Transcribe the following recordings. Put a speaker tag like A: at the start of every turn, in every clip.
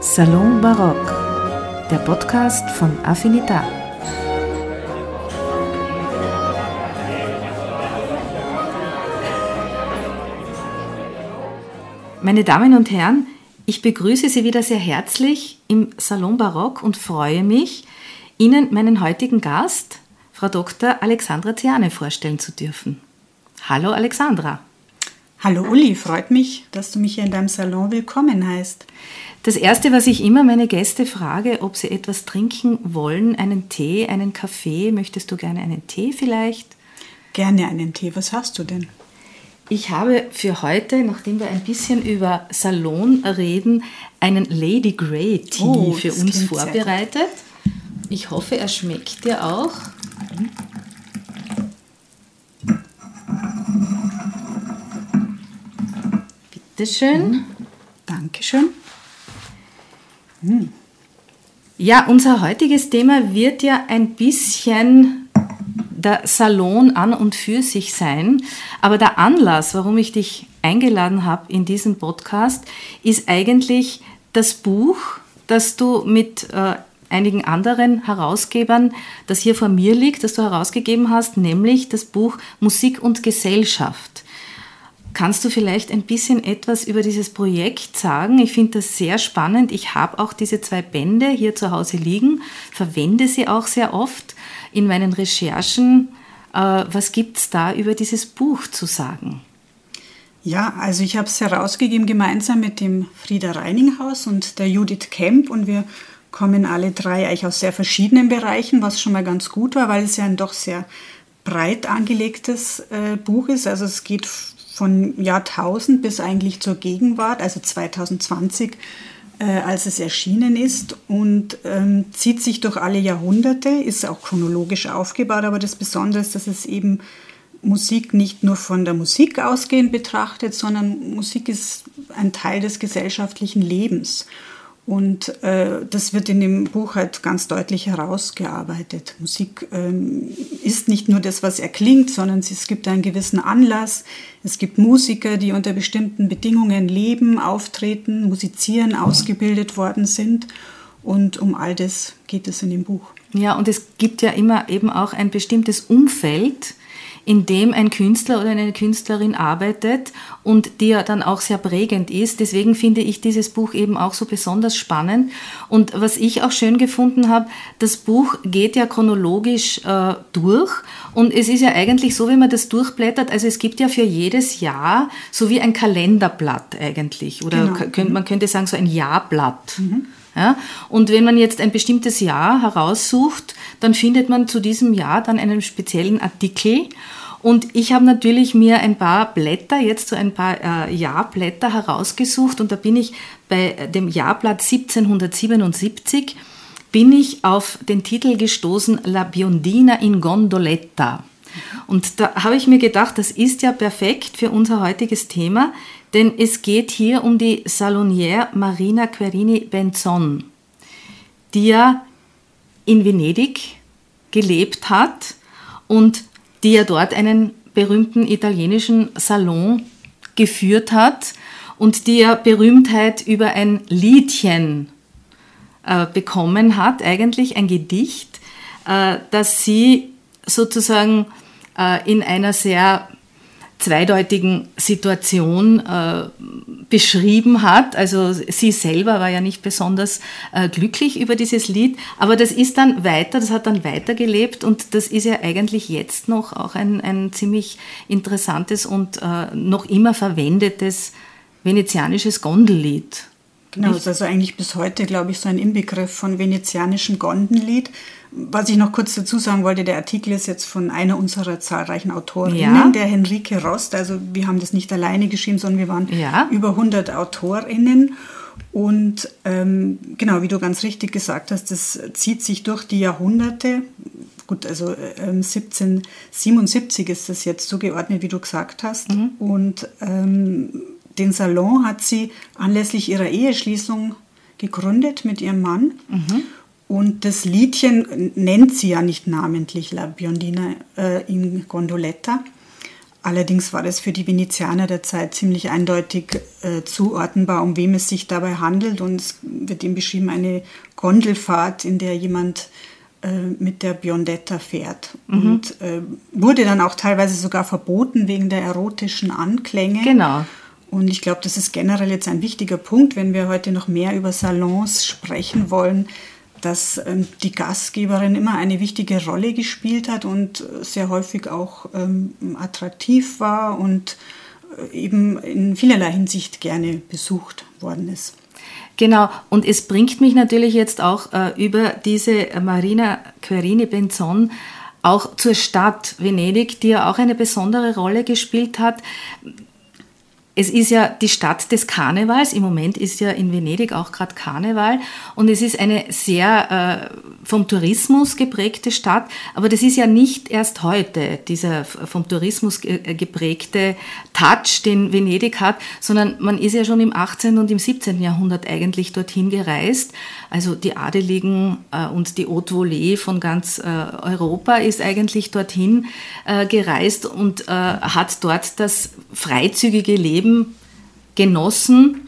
A: Salon Barock, der Podcast von Affinita. Meine Damen und Herren, ich begrüße Sie wieder sehr herzlich im Salon Barock und freue mich, Ihnen meinen heutigen Gast, Frau Dr. Alexandra Ziane, vorstellen zu dürfen. Hallo Alexandra.
B: Hallo Uli, freut mich, dass du mich hier in deinem Salon willkommen heißt.
A: Das Erste, was ich immer meine Gäste frage, ob sie etwas trinken wollen, einen Tee, einen Kaffee. Möchtest du gerne einen Tee vielleicht?
B: Gerne einen Tee. Was hast du denn?
A: Ich habe für heute, nachdem wir ein bisschen über Salon reden, einen Lady Grey Tea oh, für uns vorbereitet. Ich hoffe, er schmeckt dir auch. Bitte schön. Mhm.
B: Dankeschön.
A: Ja, unser heutiges Thema wird ja ein bisschen der Salon an und für sich sein. Aber der Anlass, warum ich dich eingeladen habe in diesem Podcast, ist eigentlich das Buch, das du mit äh, einigen anderen Herausgebern, das hier vor mir liegt, das du herausgegeben hast, nämlich das Buch Musik und Gesellschaft. Kannst du vielleicht ein bisschen etwas über dieses Projekt sagen? Ich finde das sehr spannend. Ich habe auch diese zwei Bände hier zu Hause liegen, verwende sie auch sehr oft in meinen Recherchen. Äh, was gibt es da über dieses Buch zu sagen?
B: Ja, also ich habe es herausgegeben gemeinsam mit dem Frieder Reininghaus und der Judith Kemp und wir kommen alle drei eigentlich aus sehr verschiedenen Bereichen, was schon mal ganz gut war, weil es ja ein doch sehr breit angelegtes äh, Buch ist. Also es geht von Jahrtausend bis eigentlich zur Gegenwart, also 2020, äh, als es erschienen ist und ähm, zieht sich durch alle Jahrhunderte, ist auch chronologisch aufgebaut, aber das Besondere ist, dass es eben Musik nicht nur von der Musik ausgehend betrachtet, sondern Musik ist ein Teil des gesellschaftlichen Lebens. Und äh, das wird in dem Buch halt ganz deutlich herausgearbeitet. Musik ähm, ist nicht nur das, was erklingt, sondern es gibt einen gewissen Anlass. Es gibt Musiker, die unter bestimmten Bedingungen leben, auftreten, musizieren, ausgebildet worden sind. Und um all das geht es in dem Buch.
A: Ja, und es gibt ja immer eben auch ein bestimmtes Umfeld, in dem ein Künstler oder eine Künstlerin arbeitet und die ja dann auch sehr prägend ist. Deswegen finde ich dieses Buch eben auch so besonders spannend. Und was ich auch schön gefunden habe, das Buch geht ja chronologisch äh, durch und es ist ja eigentlich so, wenn man das durchblättert, also es gibt ja für jedes Jahr so wie ein Kalenderblatt eigentlich oder genau. man könnte sagen so ein Jahrblatt. Mhm. Ja? Und wenn man jetzt ein bestimmtes Jahr heraussucht, dann findet man zu diesem Jahr dann einen speziellen Artikel. Und ich habe natürlich mir ein paar Blätter, jetzt so ein paar äh, Jahrblätter herausgesucht und da bin ich bei dem Jahrblatt 1777 bin ich auf den Titel gestoßen La Biondina in Gondoletta. Und da habe ich mir gedacht, das ist ja perfekt für unser heutiges Thema, denn es geht hier um die Salonière Marina Querini Benzon, die ja in Venedig gelebt hat und die ja dort einen berühmten italienischen Salon geführt hat und die ja Berühmtheit über ein Liedchen äh, bekommen hat, eigentlich ein Gedicht, äh, das sie sozusagen äh, in einer sehr zweideutigen Situation äh, beschrieben hat. Also sie selber war ja nicht besonders äh, glücklich über dieses Lied, aber das ist dann weiter, das hat dann weitergelebt und das ist ja eigentlich jetzt noch auch ein, ein ziemlich interessantes und äh, noch immer verwendetes venezianisches Gondellied.
B: Genau, das ist also eigentlich bis heute, glaube ich, so ein Inbegriff von venezianischem Gondenlied. Was ich noch kurz dazu sagen wollte, der Artikel ist jetzt von einer unserer zahlreichen Autorinnen, ja. der Henrike Rost. Also wir haben das nicht alleine geschrieben, sondern wir waren ja. über 100 Autorinnen. Und ähm, genau, wie du ganz richtig gesagt hast, das zieht sich durch die Jahrhunderte. Gut, also ähm, 1777 ist das jetzt so geordnet, wie du gesagt hast. Mhm. Und ähm, den Salon hat sie anlässlich ihrer Eheschließung gegründet mit ihrem Mann. Mhm. Und das Liedchen nennt sie ja nicht namentlich La Biondina äh, in Gondoletta. Allerdings war das für die Venezianer der Zeit ziemlich eindeutig äh, zuordnenbar, um wem es sich dabei handelt. Und es wird ihm beschrieben eine Gondelfahrt, in der jemand äh, mit der Biondetta fährt. Mhm. Und äh, wurde dann auch teilweise sogar verboten wegen der erotischen Anklänge.
A: Genau.
B: Und ich glaube, das ist generell jetzt ein wichtiger Punkt, wenn wir heute noch mehr über Salons sprechen wollen, dass ähm, die Gastgeberin immer eine wichtige Rolle gespielt hat und sehr häufig auch ähm, attraktiv war und äh, eben in vielerlei Hinsicht gerne besucht worden ist.
A: Genau, und es bringt mich natürlich jetzt auch äh, über diese Marina Querini Benzon auch zur Stadt Venedig, die ja auch eine besondere Rolle gespielt hat. Es ist ja die Stadt des Karnevals. Im Moment ist ja in Venedig auch gerade Karneval. Und es ist eine sehr äh, vom Tourismus geprägte Stadt. Aber das ist ja nicht erst heute, dieser vom Tourismus äh, geprägte Touch, den Venedig hat, sondern man ist ja schon im 18. und im 17. Jahrhundert eigentlich dorthin gereist. Also die Adeligen äh, und die Haute Volée von ganz äh, Europa ist eigentlich dorthin äh, gereist und äh, hat dort das freizügige Leben Leben genossen,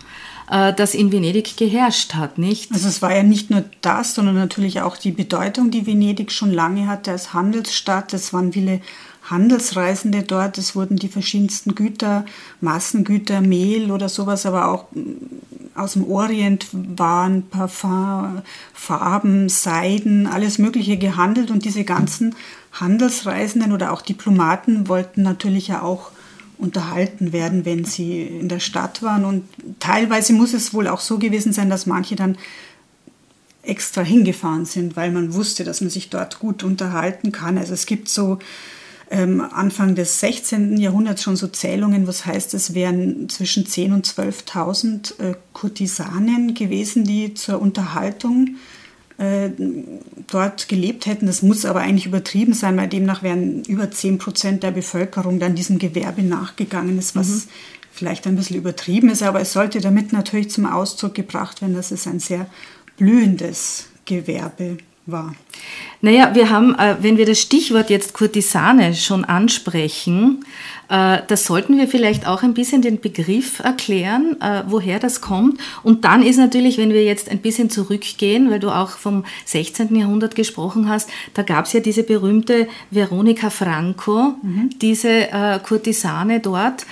A: äh, das in Venedig geherrscht hat, nicht?
B: Also es war ja nicht nur das, sondern natürlich auch die Bedeutung, die Venedig schon lange hatte als Handelsstadt. Es waren viele Handelsreisende dort. Es wurden die verschiedensten Güter, Massengüter, Mehl oder sowas, aber auch mm, aus dem Orient waren Parfum, Farben, Seiden, alles Mögliche gehandelt. Und diese ganzen Handelsreisenden oder auch Diplomaten wollten natürlich ja auch unterhalten werden, wenn sie in der Stadt waren. Und teilweise muss es wohl auch so gewesen sein, dass manche dann extra hingefahren sind, weil man wusste, dass man sich dort gut unterhalten kann. Also es gibt so ähm, Anfang des 16. Jahrhunderts schon so Zählungen, was heißt, es wären zwischen 10.000 und 12.000 äh, Kurtisanen gewesen, die zur Unterhaltung äh, dort gelebt hätten. Das muss aber eigentlich übertrieben sein, weil demnach wären über 10 Prozent der Bevölkerung dann diesem Gewerbe nachgegangen ist, was mhm. vielleicht ein bisschen übertrieben ist, aber es sollte damit natürlich zum Ausdruck gebracht werden, dass es ein sehr blühendes Gewerbe war.
A: Naja, wir haben, äh, wenn wir das Stichwort jetzt Kurtisane schon ansprechen, äh, da sollten wir vielleicht auch ein bisschen den Begriff erklären, äh, woher das kommt. Und dann ist natürlich, wenn wir jetzt ein bisschen zurückgehen, weil du auch vom 16. Jahrhundert gesprochen hast, da gab es ja diese berühmte Veronica Franco, mhm. diese äh, Kurtisane dort.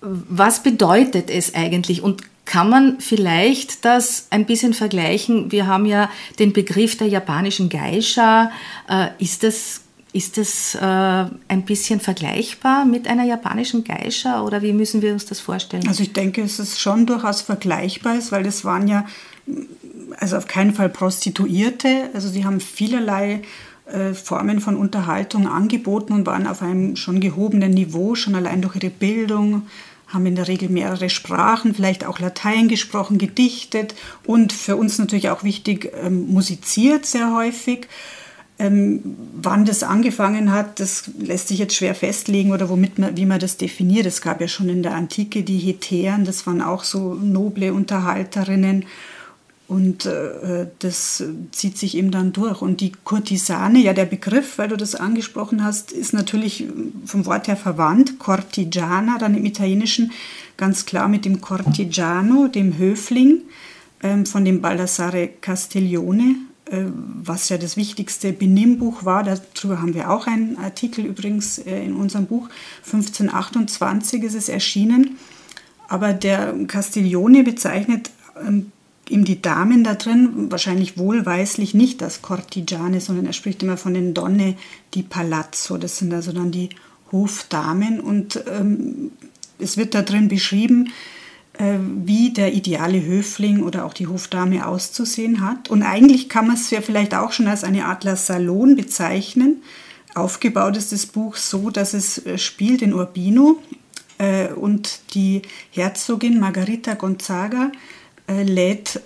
A: Was bedeutet es eigentlich? Und kann man vielleicht das ein bisschen vergleichen? Wir haben ja den Begriff der japanischen Geisha. Ist das ist das äh, ein bisschen vergleichbar mit einer japanischen Geisha oder wie müssen wir uns das vorstellen?
B: Also ich denke, es ist schon durchaus vergleichbar, weil das waren ja also auf keinen Fall Prostituierte. Also sie haben vielerlei äh, Formen von Unterhaltung angeboten und waren auf einem schon gehobenen Niveau, schon allein durch ihre Bildung, haben in der Regel mehrere Sprachen, vielleicht auch Latein gesprochen, gedichtet und für uns natürlich auch wichtig, ähm, musiziert sehr häufig. Ähm, wann das angefangen hat, das lässt sich jetzt schwer festlegen oder womit man, wie man das definiert. Es gab ja schon in der Antike die Hetären, das waren auch so noble Unterhalterinnen und äh, das zieht sich eben dann durch. Und die Kurtisane, ja der Begriff, weil du das angesprochen hast, ist natürlich vom Wort her verwandt. Cortigiana, dann im Italienischen ganz klar mit dem Cortigiano, dem Höfling ähm, von dem Baldassare Castiglione was ja das wichtigste Benimmbuch war. Darüber haben wir auch einen Artikel übrigens äh, in unserem Buch. 1528 ist es erschienen. Aber der Castiglione bezeichnet ihm die Damen da drin, wahrscheinlich wohlweislich nicht das Cortigiane, sondern er spricht immer von den Donne di Palazzo. Das sind also dann die Hofdamen. Und ähm, es wird da drin beschrieben, äh, wie der ideale Höfling oder auch die Hofdame auszusehen hat. Und eigentlich kann man es ja vielleicht auch schon als eine Art Salon bezeichnen. Aufgebaut ist das Buch so, dass es äh, spielt in Urbino äh, und die Herzogin Margarita Gonzaga lädt,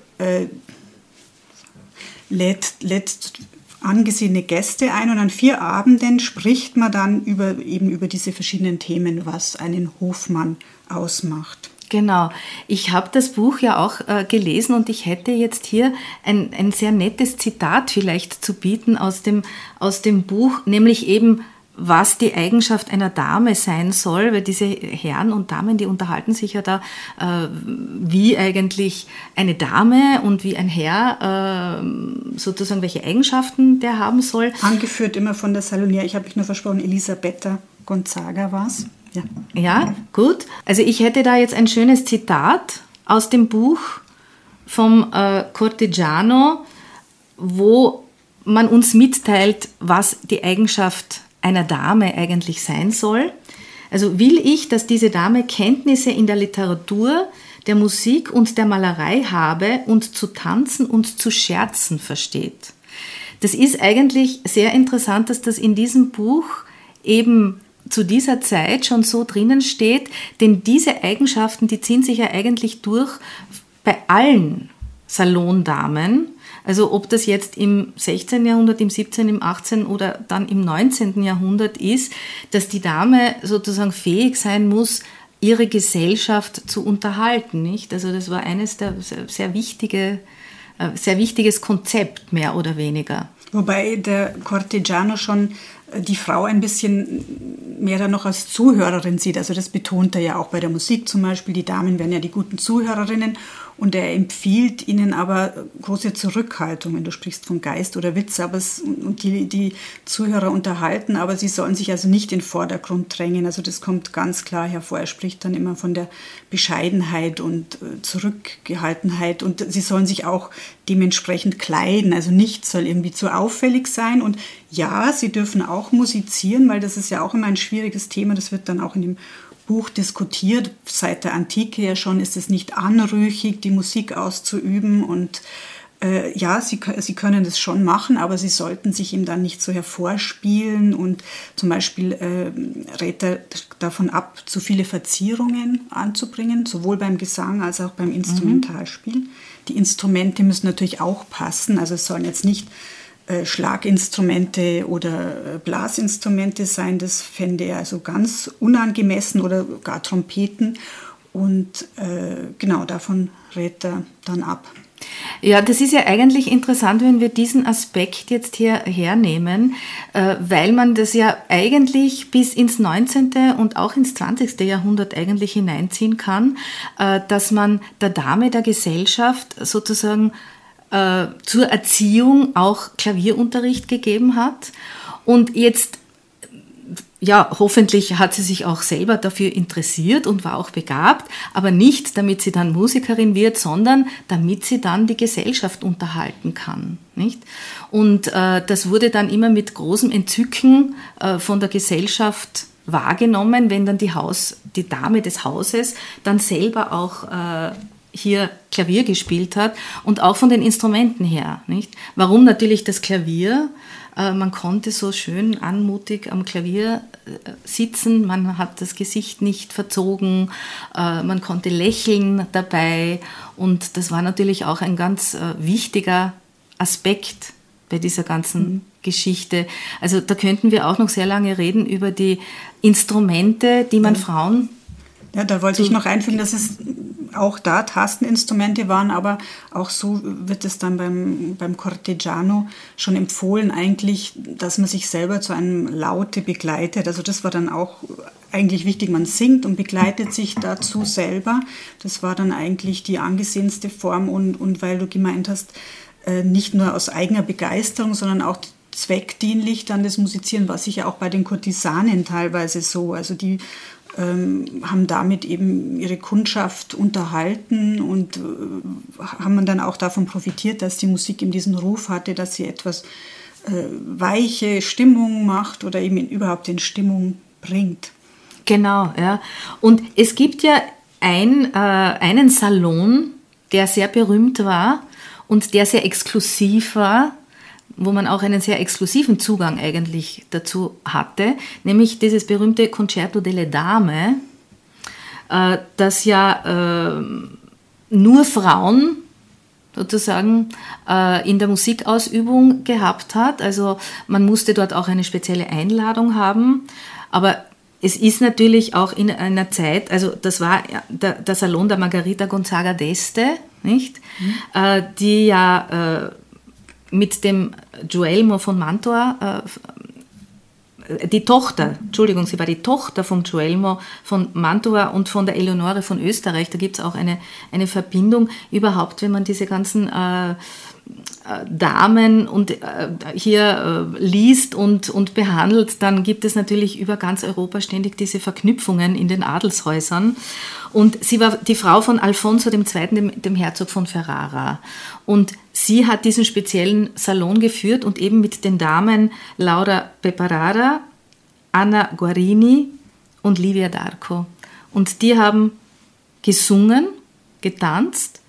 B: lädt, lädt angesehene Gäste ein und an vier Abenden spricht man dann über, eben über diese verschiedenen Themen, was einen Hofmann ausmacht.
A: Genau. Ich habe das Buch ja auch äh, gelesen und ich hätte jetzt hier ein, ein sehr nettes Zitat vielleicht zu bieten aus dem, aus dem Buch, nämlich eben, was die Eigenschaft einer Dame sein soll, weil diese Herren und Damen, die unterhalten sich ja da, äh, wie eigentlich eine Dame und wie ein Herr, äh, sozusagen welche Eigenschaften der haben soll.
B: Angeführt immer von der Salonier, ich habe mich nur versprochen, Elisabetta Gonzaga war es.
A: Ja. ja, gut. Also ich hätte da jetzt ein schönes Zitat aus dem Buch vom äh, Cortegiano, wo man uns mitteilt, was die Eigenschaft einer Dame eigentlich sein soll. Also will ich, dass diese Dame Kenntnisse in der Literatur, der Musik und der Malerei habe und zu tanzen und zu scherzen versteht. Das ist eigentlich sehr interessant, dass das in diesem Buch eben zu dieser Zeit schon so drinnen steht, denn diese Eigenschaften, die ziehen sich ja eigentlich durch bei allen Salondamen. Also ob das jetzt im 16. Jahrhundert, im 17., im 18. oder dann im 19. Jahrhundert ist, dass die Dame sozusagen fähig sein muss, ihre Gesellschaft zu unterhalten, nicht? Also das war eines der sehr wichtige, äh, sehr wichtiges Konzept mehr oder weniger.
B: Wobei der Cortegiano schon die Frau ein bisschen mehr dann noch als Zuhörerin sieht. Also das betont er ja auch bei der Musik zum Beispiel. Die Damen werden ja die guten Zuhörerinnen und er empfiehlt ihnen aber große Zurückhaltung, wenn du sprichst von Geist oder Witz, aber es, und die, die Zuhörer unterhalten, aber sie sollen sich also nicht in den Vordergrund drängen. Also das kommt ganz klar hervor. Er spricht dann immer von der Bescheidenheit und äh, Zurückgehaltenheit und sie sollen sich auch dementsprechend kleiden. Also nichts soll irgendwie zu auffällig sein. Und ja, sie dürfen auch musizieren, weil das ist ja auch immer ein schwieriges Thema. Das wird dann auch in dem Buch diskutiert. Seit der Antike ja schon ist es nicht anrüchig, die Musik auszuüben und äh, ja, sie, sie können das schon machen, aber sie sollten sich ihm dann nicht so hervorspielen und zum Beispiel äh, rät er davon ab, zu viele Verzierungen anzubringen, sowohl beim Gesang als auch beim Instrumentalspiel. Mhm. Die Instrumente müssen natürlich auch passen, also es sollen jetzt nicht Schlaginstrumente oder äh, Blasinstrumente sein. Das fände er also ganz unangemessen oder gar Trompeten. Und äh, genau davon rät er dann ab.
A: Ja, das ist ja eigentlich interessant, wenn wir diesen Aspekt jetzt hier hernehmen, äh, weil man das ja eigentlich bis ins 19. und auch ins 20. Jahrhundert eigentlich hineinziehen kann, dass man der Dame der Gesellschaft sozusagen äh, zur Erziehung auch Klavierunterricht gegeben hat. Und jetzt, ja, hoffentlich hat sie sich auch selber dafür interessiert und war auch begabt, aber nicht damit sie dann Musikerin wird, sondern damit sie dann die Gesellschaft unterhalten kann. Nicht? Und äh, das wurde dann immer mit großem Entzücken äh, von der Gesellschaft wahrgenommen, wenn dann die Haus, die Dame des Hauses dann selber auch äh, hier Klavier gespielt hat und auch von den Instrumenten her. Nicht? Warum natürlich das Klavier? Äh, man konnte so schön anmutig am Klavier äh, sitzen, man hat das Gesicht nicht verzogen, äh, man konnte lächeln dabei und das war natürlich auch ein ganz wichtiger Aspekt bei dieser ganzen mhm. Geschichte. Also da könnten wir auch noch sehr lange reden über die Instrumente, die man Frauen
B: ja, da wollte ich noch einfügen, dass es auch da Tasteninstrumente waren, aber auch so wird es dann beim, beim Cortegiano schon empfohlen, eigentlich, dass man sich selber zu einem Laute begleitet. Also das war dann auch eigentlich wichtig. Man singt und begleitet sich dazu selber. Das war dann eigentlich die angesehenste Form und, und weil du gemeint hast, äh, nicht nur aus eigener Begeisterung, sondern auch zweckdienlich dann das Musizieren war sicher auch bei den Kurtisanen teilweise so. Also die ähm, haben damit eben ihre Kundschaft unterhalten und äh, haben dann auch davon profitiert, dass die Musik eben diesen Ruf hatte, dass sie etwas äh, weiche Stimmung macht oder eben überhaupt in Stimmung bringt.
A: Genau, ja. Und es gibt ja ein, äh, einen Salon, der sehr berühmt war und der sehr exklusiv war, wo man auch einen sehr exklusiven Zugang eigentlich dazu hatte, nämlich dieses berühmte Concerto delle Dame, äh, das ja äh, nur Frauen sozusagen äh, in der Musikausübung gehabt hat. Also man musste dort auch eine spezielle Einladung haben. Aber es ist natürlich auch in einer Zeit, also das war der, der Salon der Margarita Gonzaga d'Este, nicht? Mhm. die ja mit dem Guelmo von Mantua äh, die Tochter, Entschuldigung, sie war die Tochter von Guelmo von Mantua und von der Eleonore von Österreich. Da gibt es auch eine, eine Verbindung. Überhaupt, wenn man diese ganzen äh, Damen und äh, hier äh, liest und, und behandelt, dann gibt es natürlich über ganz Europa ständig diese Verknüpfungen in den Adelshäusern. Und sie war die Frau von Alfonso II., dem, dem Herzog von Ferrara. Und sie hat diesen speziellen Salon geführt und eben mit den Damen Laura Peparara, Anna Guarini und Livia D'Arco. Und die haben gesungen, getanzt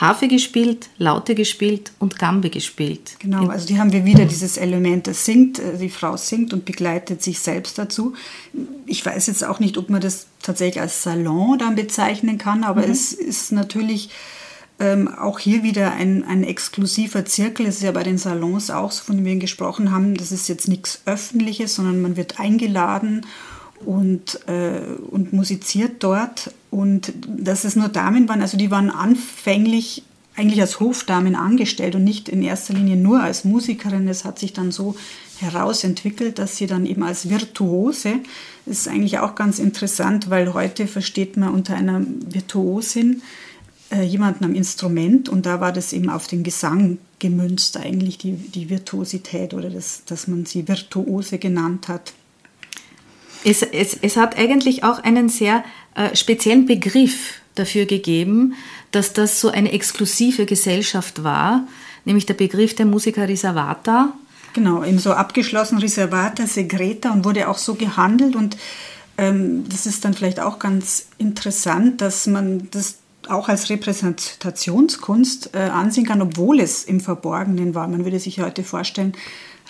A: Harfe gespielt, Laute gespielt und Gambe gespielt.
B: Genau, also die haben wir wieder dieses Element, das singt, äh, die Frau singt und begleitet sich selbst dazu. Ich weiß jetzt auch nicht, ob man das tatsächlich als Salon dann bezeichnen kann, aber mhm. es ist natürlich ähm, auch hier wieder ein, ein exklusiver Zirkel. Es ist ja bei den Salons auch so, von denen wir gesprochen haben, das ist jetzt nichts Öffentliches, sondern man wird eingeladen und, äh, und musiziert dort. Und dass es nur Damen waren, also die waren anfänglich eigentlich als Hofdamen angestellt und nicht in erster Linie nur als Musikerin. Es hat sich dann so herausentwickelt, dass sie dann eben als Virtuose, das ist eigentlich auch ganz interessant, weil heute versteht man unter einer Virtuosin äh, jemanden am Instrument und da war das eben auf den Gesang gemünzt eigentlich, die, die Virtuosität oder das, dass man sie Virtuose genannt hat.
A: Es, es, es hat eigentlich auch einen sehr äh, speziellen Begriff dafür gegeben, dass das so eine exklusive Gesellschaft war, nämlich der Begriff der Musica Riservata.
B: Genau, eben so abgeschlossen Riservata Segreta und wurde auch so gehandelt und ähm, das ist dann vielleicht auch ganz interessant, dass man das auch als Repräsentationskunst äh, ansehen kann, obwohl es im Verborgenen war. Man würde sich heute vorstellen,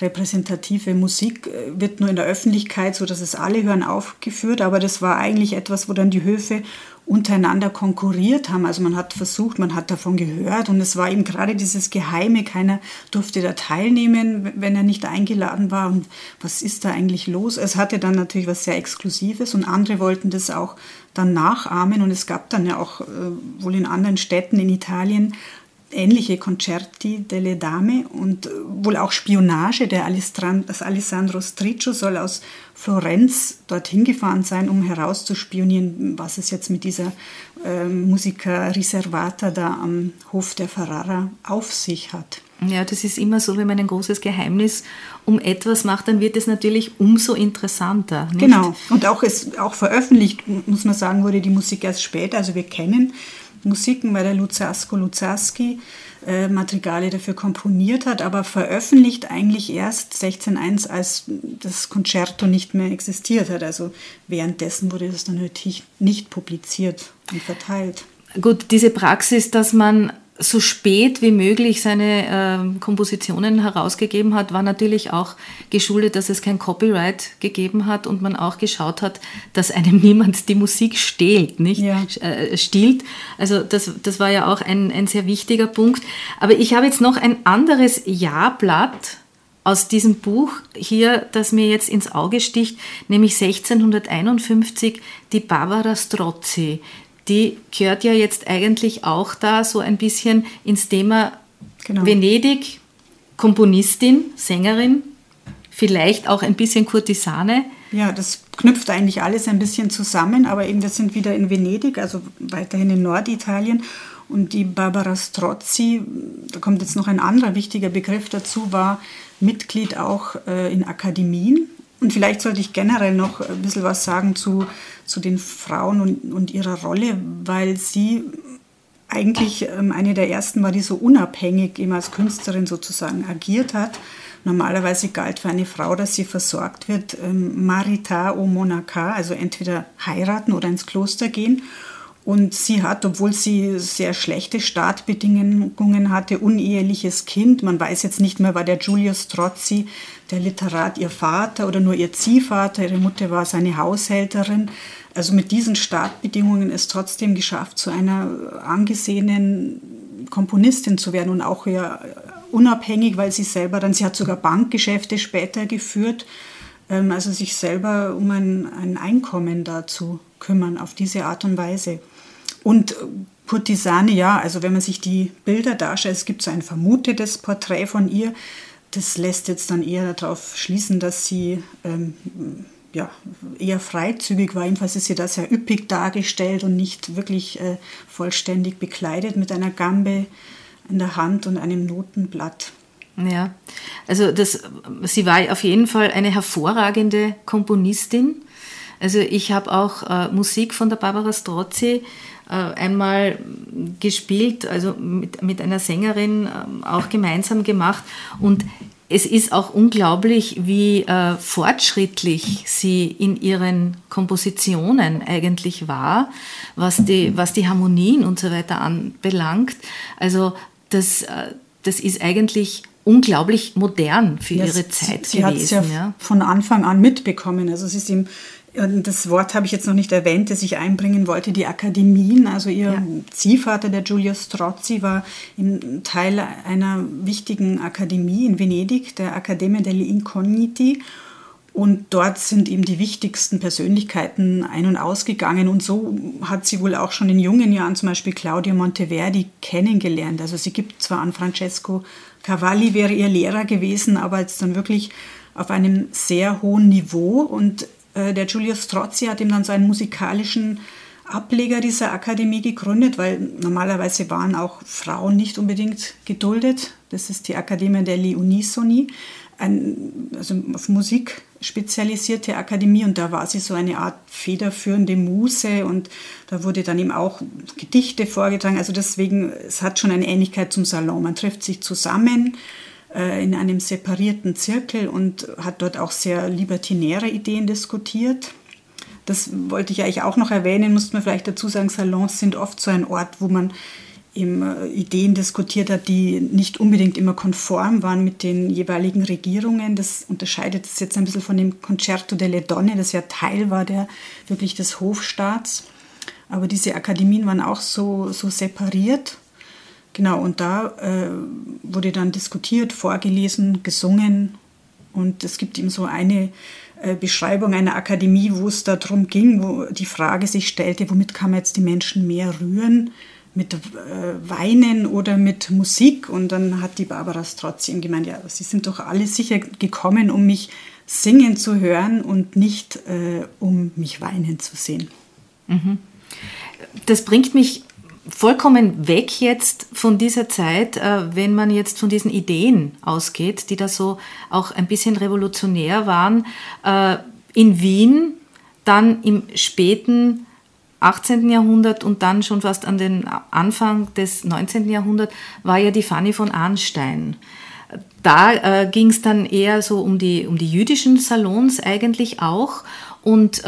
B: repräsentative Musik äh, wird nur in der Öffentlichkeit, so dass es alle hören, aufgeführt. Aber das war eigentlich etwas, wo dann die Höfe untereinander konkurriert haben. Also man hat versucht, man hat davon gehört und es war eben gerade dieses Geheime, keiner durfte da teilnehmen, wenn er nicht eingeladen war. Und was ist da eigentlich los? Es hatte dann natürlich was sehr Exklusives und andere wollten das auch dann nachahmen und es gab dann ja auch äh, wohl in anderen Städten in Italien ähnliche Concerti delle Dame und äh, wohl auch Spionage. Der Alessandro Striccio soll aus Florenz dorthin gefahren sein, um herauszuspionieren, was es jetzt mit dieser äh, Musica Riservata da am Hof der Ferrara auf sich hat.
A: Ja, das ist immer so, wenn man ein großes Geheimnis um etwas macht, dann wird es natürlich umso interessanter.
B: Nicht? Genau. Und auch, es, auch veröffentlicht, muss man sagen, wurde die Musik erst später. Also wir kennen Musiken, weil der Luzasko Luzaski äh, Madrigale dafür komponiert hat, aber veröffentlicht eigentlich erst 16.1, als das Concerto nicht mehr existiert hat. Also währenddessen wurde das dann natürlich nicht publiziert und verteilt.
A: Gut, diese Praxis, dass man so spät wie möglich seine äh, Kompositionen herausgegeben hat, war natürlich auch geschuldet, dass es kein Copyright gegeben hat und man auch geschaut hat, dass einem niemand die Musik stehlt, nicht? Ja. Äh, stiehlt. Also das, das war ja auch ein, ein sehr wichtiger Punkt. Aber ich habe jetzt noch ein anderes Jahrblatt aus diesem Buch hier, das mir jetzt ins Auge sticht, nämlich 1651, die Barbara Strozzi die gehört ja jetzt eigentlich auch da so ein bisschen ins Thema genau. Venedig, Komponistin, Sängerin, vielleicht auch ein bisschen Kurtisane.
B: Ja, das knüpft eigentlich alles ein bisschen zusammen, aber eben wir sind wieder in Venedig, also weiterhin in Norditalien. Und die Barbara Strozzi, da kommt jetzt noch ein anderer wichtiger Begriff dazu, war Mitglied auch äh, in Akademien. Und vielleicht sollte ich generell noch ein bisschen was sagen zu zu den Frauen und, und ihrer Rolle, weil sie eigentlich ähm, eine der ersten war, die so unabhängig eben als Künstlerin sozusagen agiert hat. Normalerweise galt für eine Frau, dass sie versorgt wird, ähm, marita o monaca, also entweder heiraten oder ins Kloster gehen. Und sie hat, obwohl sie sehr schlechte Startbedingungen hatte, uneheliches Kind. Man weiß jetzt nicht mehr, war der Giulio Strozzi, der Literat, ihr Vater oder nur ihr Ziehvater. Ihre Mutter war seine Haushälterin. Also mit diesen Startbedingungen es trotzdem geschafft, zu einer angesehenen Komponistin zu werden und auch ja unabhängig, weil sie selber dann, sie hat sogar Bankgeschäfte später geführt, ähm, also sich selber um ein, ein Einkommen da zu kümmern auf diese Art und Weise. Und Kurtisane, ja, also wenn man sich die Bilder darstellt, es gibt so ein vermutetes Porträt von ihr, das lässt jetzt dann eher darauf schließen, dass sie ähm, ja, eher freizügig war. Jedenfalls ist sie da sehr üppig dargestellt und nicht wirklich äh, vollständig bekleidet mit einer Gambe in der Hand und einem Notenblatt.
A: Ja, also das, sie war auf jeden Fall eine hervorragende Komponistin. Also ich habe auch äh, Musik von der Barbara Strozzi äh, einmal gespielt, also mit, mit einer Sängerin äh, auch gemeinsam gemacht und es ist auch unglaublich, wie äh, fortschrittlich sie in ihren Kompositionen eigentlich war, was die, was die Harmonien und so weiter anbelangt. Also das, äh, das ist eigentlich unglaublich modern für ja, ihre Zeit
B: sie, gewesen. Sie hat es ja, ja, von Anfang an mitbekommen. Also es ist im das Wort habe ich jetzt noch nicht erwähnt, das ich einbringen wollte, die Akademien. Also ihr ja. Ziehvater, der Giulio Strozzi, war Teil einer wichtigen Akademie in Venedig, der Accademia degli Incogniti. Und dort sind eben die wichtigsten Persönlichkeiten ein- und ausgegangen. Und so hat sie wohl auch schon in jungen Jahren zum Beispiel Claudio Monteverdi kennengelernt. Also sie gibt zwar an Francesco Cavalli, wäre ihr Lehrer gewesen, aber jetzt dann wirklich auf einem sehr hohen Niveau. Und der Giulio Strozzi hat ihm dann so einen musikalischen Ableger dieser Akademie gegründet, weil normalerweise waren auch Frauen nicht unbedingt geduldet. Das ist die Accademia degli Unisoni, ein, also auf Musik spezialisierte Akademie und da war sie so eine Art federführende Muse und da wurde dann eben auch Gedichte vorgetragen. Also deswegen, es hat schon eine Ähnlichkeit zum Salon. Man trifft sich zusammen, äh, in einem separierten Zirkel und hat dort auch sehr libertinäre Ideen diskutiert. Das wollte ich eigentlich auch noch erwähnen, muss man vielleicht dazu sagen, Salons sind oft so ein Ort, wo man eben äh, Ideen diskutiert hat, die nicht unbedingt immer konform waren mit den jeweiligen Regierungen. Das unterscheidet es jetzt ein bisschen von dem Concerto delle Donne, das ja Teil war der wirklich des Hofstaats. Aber diese Akademien waren auch so, so separiert. Genau, und da äh, wurde dann diskutiert, vorgelesen, gesungen. Und es gibt eben so eine äh, Beschreibung einer Akademie, wo es darum ging, wo die Frage sich stellte, womit kann man jetzt die Menschen mehr rühren? Mit äh, Weinen oder mit Musik? Und dann hat die Barbara trotzdem gemeint, ja, sie sind doch alle sicher gekommen, um mich singen zu hören und nicht äh, um mich weinen zu sehen.
A: Mhm. Das bringt mich vollkommen weg jetzt von dieser Zeit, äh, wenn man jetzt von diesen Ideen ausgeht, die da so auch ein bisschen revolutionär waren. Äh, in Wien, dann im späten 18. Jahrhundert und dann schon fast an den Anfang des 19. Jahrhunderts war ja die Fanny von Arnstein. Da äh, ging es dann eher so um die, um die jüdischen Salons eigentlich auch und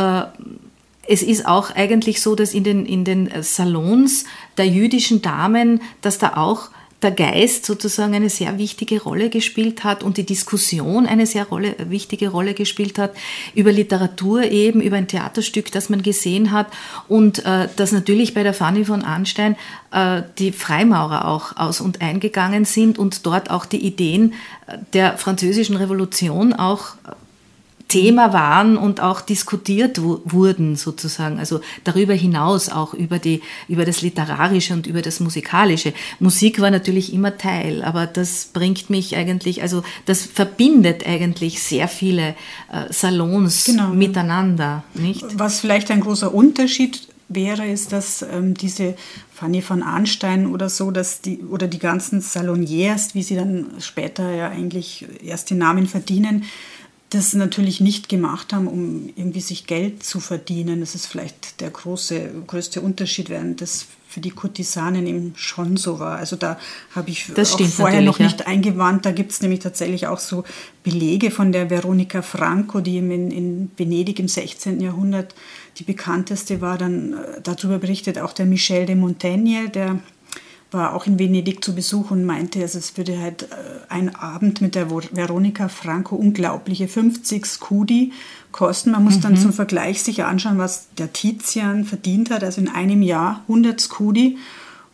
A: es ist auch eigentlich so, dass in den, in den Salons der jüdischen Damen, dass da auch der Geist sozusagen eine sehr wichtige Rolle gespielt hat und die Diskussion eine sehr Rolle, wichtige Rolle gespielt hat über Literatur eben, über ein Theaterstück, das man gesehen hat und äh, dass natürlich bei der Fanny von Arnstein äh, die Freimaurer auch aus und eingegangen sind und dort auch die Ideen der französischen Revolution auch Thema waren und auch diskutiert wurden sozusagen. Also darüber hinaus auch über, die, über das Literarische und über das Musikalische. Musik war natürlich immer Teil, aber das bringt mich eigentlich, also das verbindet eigentlich sehr viele äh, Salons genau. miteinander. Nicht?
B: Was vielleicht ein großer Unterschied wäre, ist, dass ähm, diese Fanny von Arnstein oder so, dass die, oder die ganzen Saloniers, wie sie dann später ja eigentlich erst den Namen verdienen, das natürlich nicht gemacht haben, um irgendwie sich Geld zu verdienen. Das ist vielleicht der große, größte Unterschied, während das für die Kurtisanen eben schon so war. Also da habe ich das auch vorher noch nicht ja. eingewandt. Da gibt es nämlich tatsächlich auch so Belege von der Veronica Franco, die in, in Venedig im 16. Jahrhundert die bekannteste war. Dann äh, darüber berichtet auch der Michel de Montaigne, der war auch in Venedig zu Besuch und meinte, also es würde halt äh, ein Abend mit der Veronika Franco unglaubliche 50 Scudi kosten. Man muss mhm. dann zum Vergleich sich anschauen, was der Tizian verdient hat, also in einem Jahr 100 Scudi.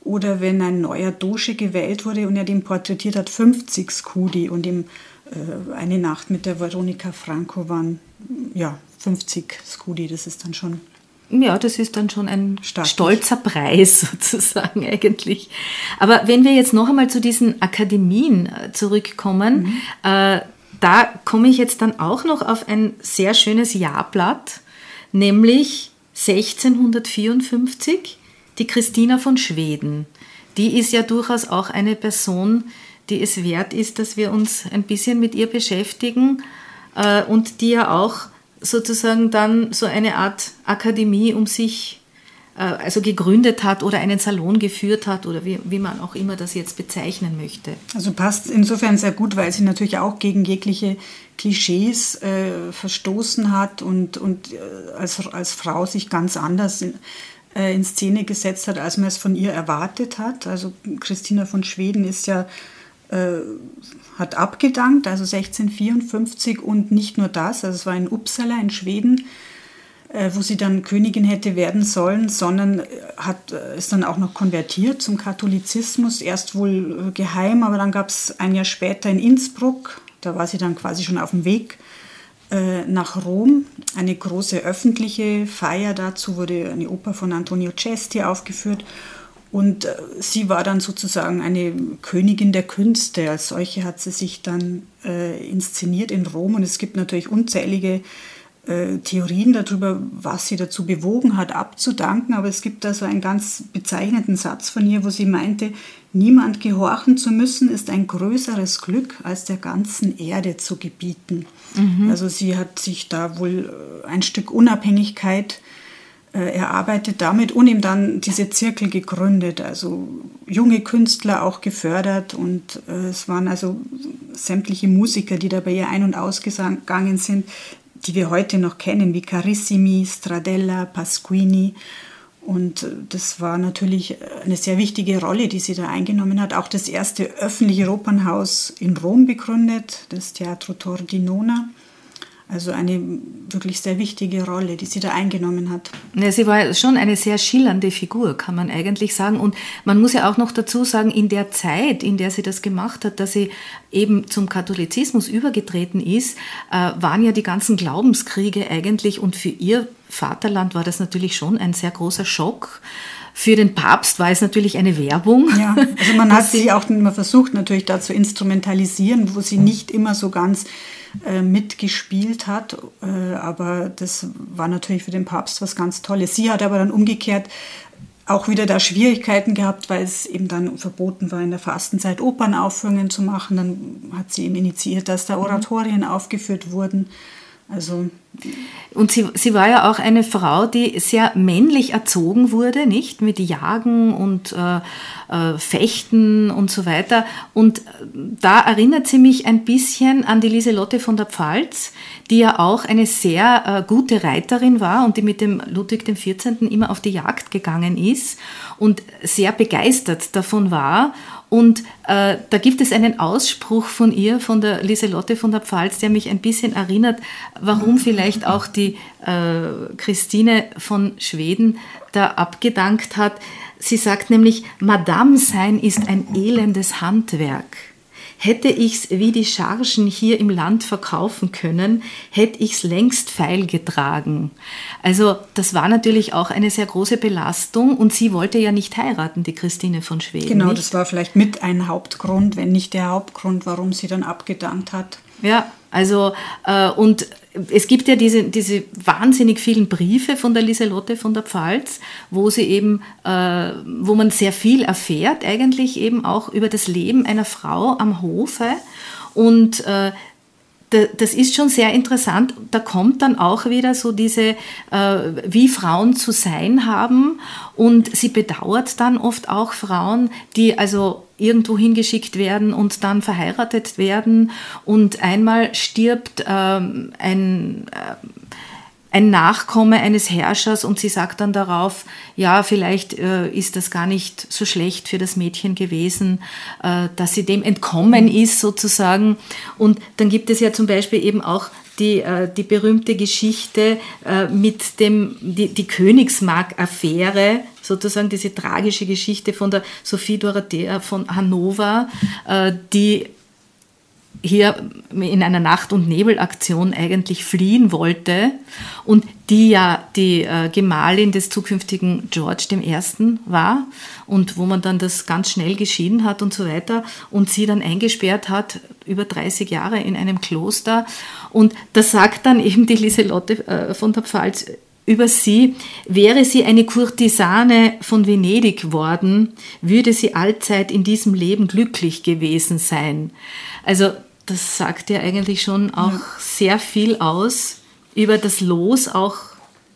B: Oder wenn ein neuer Doge gewählt wurde und er den porträtiert hat, 50 Scudi. Und ihm äh, eine Nacht mit der Veronika Franco waren ja 50 Scudi. Das ist dann schon
A: ja, das ist dann schon ein Stattlich. stolzer Preis sozusagen eigentlich. Aber wenn wir jetzt noch einmal zu diesen Akademien äh, zurückkommen, mhm. äh, da komme ich jetzt dann auch noch auf ein sehr schönes Jahrblatt, nämlich 1654, die Christina von Schweden. Die ist ja durchaus auch eine Person, die es wert ist, dass wir uns ein bisschen mit ihr beschäftigen äh, und die ja auch sozusagen dann so eine Art Akademie um sich äh, also gegründet hat oder einen Salon geführt hat oder wie, wie man auch immer das jetzt bezeichnen möchte.
B: Also passt insofern sehr gut, weil sie natürlich auch gegen jegliche Klischees äh, verstoßen hat und, und äh, als, als Frau sich ganz anders in, äh, in Szene gesetzt hat, als man es von ihr erwartet hat. Also Christina von Schweden ist ja äh, hat abgedankt, also 1654 und nicht nur das, also es war in Uppsala in Schweden, äh, wo sie dann Königin hätte werden sollen, sondern hat, äh, ist dann auch noch konvertiert zum Katholizismus, erst wohl geheim, aber dann gab es ein Jahr später in Innsbruck, da war sie dann quasi schon auf dem Weg nach Rom. Eine große öffentliche Feier dazu wurde eine Oper von Antonio Cesti aufgeführt und äh, sie war dann sozusagen eine Königin der Künste. Als solche hat sie sich dann äh, inszeniert in Rom. Und es gibt natürlich unzählige äh, Theorien darüber, was sie dazu bewogen hat, abzudanken. Aber es gibt da so einen ganz bezeichnenden Satz von ihr, wo sie meinte, niemand gehorchen zu müssen, ist ein größeres Glück, als der ganzen Erde zu gebieten. Mhm. Also sie hat sich da wohl äh, ein Stück Unabhängigkeit äh, erarbeitet damit und ihm dann diese Zirkel gegründet, also junge Künstler auch gefördert und äh, es waren also sämtliche Musiker, die da bei ihr ein- und ausgegangen sind, die wir heute noch kennen, wie Carissimi, Stradella, Pasquini. Und äh, das war natürlich eine sehr wichtige Rolle, die sie da eingenommen hat. Auch das erste öffentliche Opernhaus in Rom begründet, das Teatro Tor di Nona. Also eine wirklich sehr wichtige Rolle, die sie da eingenommen hat.
A: Ja, sie war schon eine sehr schillernde Figur, kann man eigentlich sagen. Und man muss ja auch noch dazu sagen, in der Zeit, in der sie das gemacht hat, dass sie eben zum Katholizismus übergetreten ist, äh, waren ja die ganzen Glaubenskriege eigentlich und für ihr Vaterland war das natürlich schon ein sehr großer Schock. Für den Papst war es natürlich eine Werbung.
B: Ja, also man hat sie auch immer versucht, natürlich da zu instrumentalisieren, wo sie nicht immer so ganz äh, mitgespielt hat. Äh, aber das war natürlich für den Papst was ganz Tolles. Sie hat aber dann umgekehrt auch wieder da Schwierigkeiten gehabt, weil es eben dann verboten war, in der Fastenzeit Opernaufführungen zu machen. Dann hat sie eben initiiert, dass da Oratorien aufgeführt wurden. Also
A: und sie, sie war ja auch eine Frau, die sehr männlich erzogen wurde, nicht mit Jagen und äh, äh, Fechten und so weiter. Und da erinnert sie mich ein bisschen an die Lieselotte von der Pfalz, die ja auch eine sehr äh, gute Reiterin war und die mit dem Ludwig XIV. immer auf die Jagd gegangen ist und sehr begeistert davon war und äh, da gibt es einen Ausspruch von ihr, von der Lieselotte von der Pfalz, der mich ein bisschen erinnert, warum vielleicht auch die äh, Christine von Schweden da abgedankt hat. Sie sagt nämlich, Madame sein ist ein elendes Handwerk. Hätte ich's wie die Chargen hier im Land verkaufen können, hätte ich's längst feilgetragen. Also das war natürlich auch eine sehr große Belastung und sie wollte ja nicht heiraten, die Christine von Schweden.
B: Genau,
A: nicht?
B: das war vielleicht mit ein Hauptgrund, wenn nicht der Hauptgrund, warum sie dann abgedankt hat.
A: Ja, also äh, und es gibt ja diese, diese wahnsinnig vielen Briefe von der Lieselotte von der Pfalz, wo sie eben, äh, wo man sehr viel erfährt, eigentlich eben auch über das Leben einer Frau am Hofe. Und äh, das ist schon sehr interessant. Da kommt dann auch wieder so diese, äh, wie Frauen zu sein haben. Und sie bedauert dann oft auch Frauen, die also irgendwo hingeschickt werden und dann verheiratet werden. Und einmal stirbt ähm, ein, äh, ein Nachkomme eines Herrschers und sie sagt dann darauf, ja, vielleicht äh, ist das gar nicht so schlecht für das Mädchen gewesen, äh, dass sie dem entkommen ist sozusagen. Und dann gibt es ja zum Beispiel eben auch die, äh, die berühmte Geschichte äh, mit dem, die, die Königsmark-Affäre, sozusagen diese tragische Geschichte von der Sophie Dorothea von Hannover, äh, die hier in einer Nacht- und Nebelaktion eigentlich fliehen wollte und die ja die äh, Gemahlin des zukünftigen George I. war und wo man dann das ganz schnell geschieden hat und so weiter und sie dann eingesperrt hat, über 30 Jahre in einem Kloster. Und das sagt dann eben die Lieselotte äh, von der Pfalz über sie, wäre sie eine Kurtisane von Venedig worden, würde sie allzeit in diesem Leben glücklich gewesen sein. Also das sagt ja eigentlich schon auch ja. sehr viel aus über das Los auch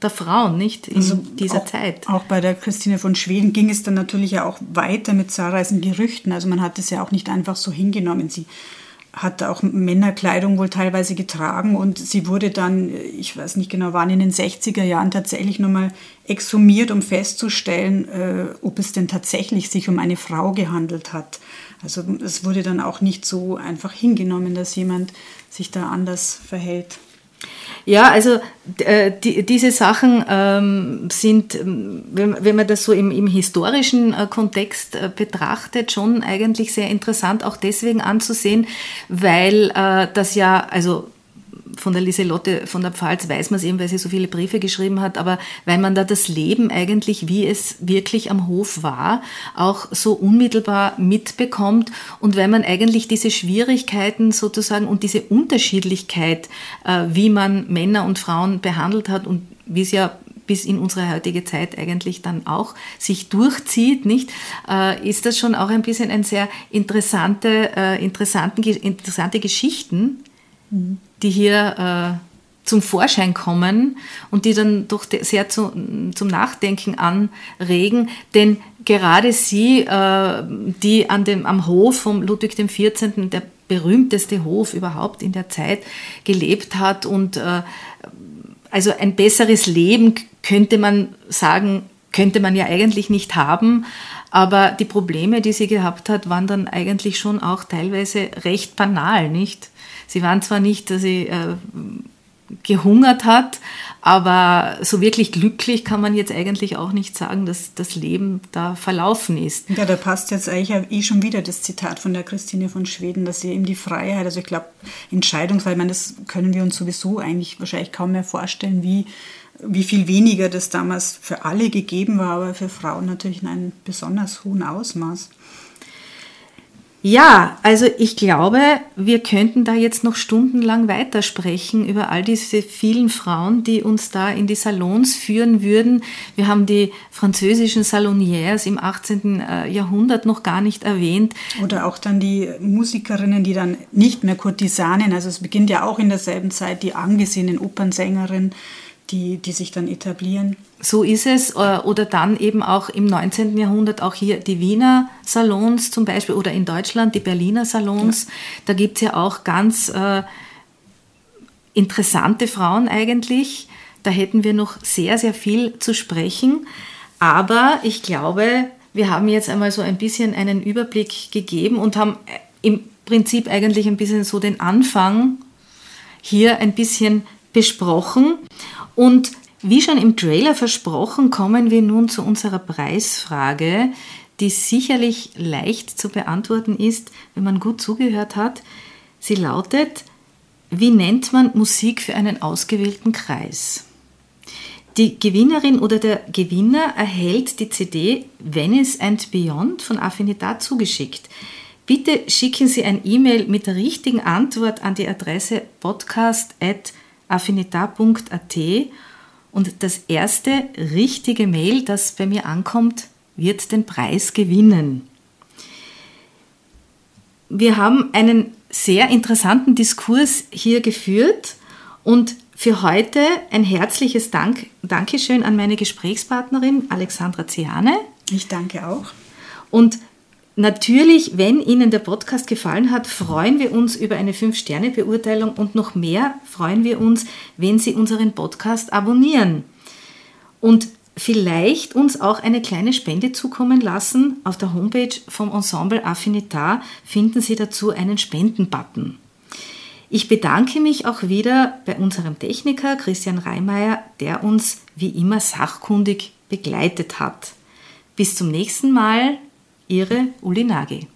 A: der Frauen, nicht in also dieser
B: auch,
A: Zeit.
B: Auch bei der Christine von Schweden ging es dann natürlich ja auch weiter mit zahlreichen Gerüchten. Also man hat es ja auch nicht einfach so hingenommen. Sie hat auch Männerkleidung wohl teilweise getragen und sie wurde dann, ich weiß nicht genau, wann in den 60er Jahren tatsächlich nochmal exhumiert, um festzustellen, äh, ob es denn tatsächlich sich um eine Frau gehandelt hat. Also es wurde dann auch nicht so einfach hingenommen, dass jemand sich da anders verhält.
A: Ja, also äh, die, diese Sachen ähm, sind, ähm, wenn, wenn, man das so im, im historischen äh, Kontext äh, betrachtet, schon eigentlich sehr interessant, auch deswegen anzusehen, weil äh, das ja, also von der Lieselotte von der Pfalz weiß man es eben, weil sie so viele Briefe geschrieben hat, aber weil man da das Leben eigentlich, wie es wirklich am Hof war, auch so unmittelbar mitbekommt und weil man eigentlich diese Schwierigkeiten sozusagen und diese Unterschiedlichkeit, äh, wie man Männer und Frauen behandelt hat und wie es ja bis in unsere heutige Zeit eigentlich dann auch sich durchzieht, nicht, äh, ist das schon auch ein bisschen ein sehr interessante, äh, interessanten, interessante Geschichten, die hier äh, zum Vorschein kommen und die dann doch sehr zu, zum Nachdenken anregen. Denn gerade sie, äh, die an dem, am Hof von Ludwig XIV., der berühmteste Hof überhaupt in der Zeit, gelebt hat und äh, also ein besseres Leben könnte man sagen, könnte man ja eigentlich nicht haben. Aber die Probleme, die sie gehabt hat, waren dann eigentlich schon auch teilweise recht banal, nicht? Sie waren zwar nicht, dass sie äh, gehungert hat, aber so wirklich glücklich kann man jetzt eigentlich auch nicht sagen, dass das Leben da verlaufen ist.
B: Ja, da passt jetzt eigentlich eh schon wieder das Zitat von der Christine von Schweden, dass sie eben die Freiheit, also ich glaube, Entscheidungsfreiheit, ich meine, das können wir uns sowieso eigentlich wahrscheinlich kaum mehr vorstellen, wie, wie viel weniger das damals für alle gegeben war, aber für Frauen natürlich in einem besonders hohen Ausmaß.
A: Ja, also ich glaube, wir könnten da jetzt noch stundenlang weitersprechen über all diese vielen Frauen, die uns da in die Salons führen würden. Wir haben die französischen Salonières im 18. Äh, Jahrhundert noch gar nicht erwähnt.
B: Oder auch dann die Musikerinnen, die dann nicht mehr Kurtisanen, also es beginnt ja auch in derselben Zeit, die angesehenen Opernsängerinnen, die, die sich dann etablieren.
A: So ist es. Äh, oder dann eben auch im 19. Jahrhundert auch hier die Wiener Salons zum Beispiel oder in Deutschland die Berliner Salons. Ja. Da gibt es ja auch ganz äh, interessante Frauen eigentlich. Da hätten wir noch sehr, sehr viel zu sprechen. Aber ich glaube, wir haben jetzt einmal so ein bisschen einen Überblick gegeben und haben im Prinzip eigentlich ein bisschen so den Anfang hier ein bisschen besprochen. Und wie schon im Trailer versprochen, kommen wir nun zu unserer Preisfrage, die sicherlich leicht zu beantworten ist, wenn man gut zugehört hat. Sie lautet, wie nennt man Musik für einen ausgewählten Kreis? Die Gewinnerin oder der Gewinner erhält die CD Venice and Beyond von Affinitat zugeschickt. Bitte schicken Sie ein E-Mail mit der richtigen Antwort an die Adresse podcast@ affinita.at und das erste richtige Mail, das bei mir ankommt, wird den Preis gewinnen. Wir haben einen sehr interessanten Diskurs hier geführt und für heute ein herzliches Dank, Dankeschön an meine Gesprächspartnerin Alexandra Ziane.
B: Ich danke auch.
A: Und Natürlich, wenn Ihnen der Podcast gefallen hat, freuen wir uns über eine 5-Sterne-Beurteilung und noch mehr freuen wir uns, wenn Sie unseren Podcast abonnieren. Und vielleicht uns auch eine kleine Spende zukommen lassen. Auf der Homepage vom Ensemble Affinitar finden Sie dazu einen Spenden-Button. Ich bedanke mich auch wieder bei unserem Techniker Christian Reimeyer, der uns wie immer sachkundig begleitet hat. Bis zum nächsten Mal. Ihre Uli Nagel.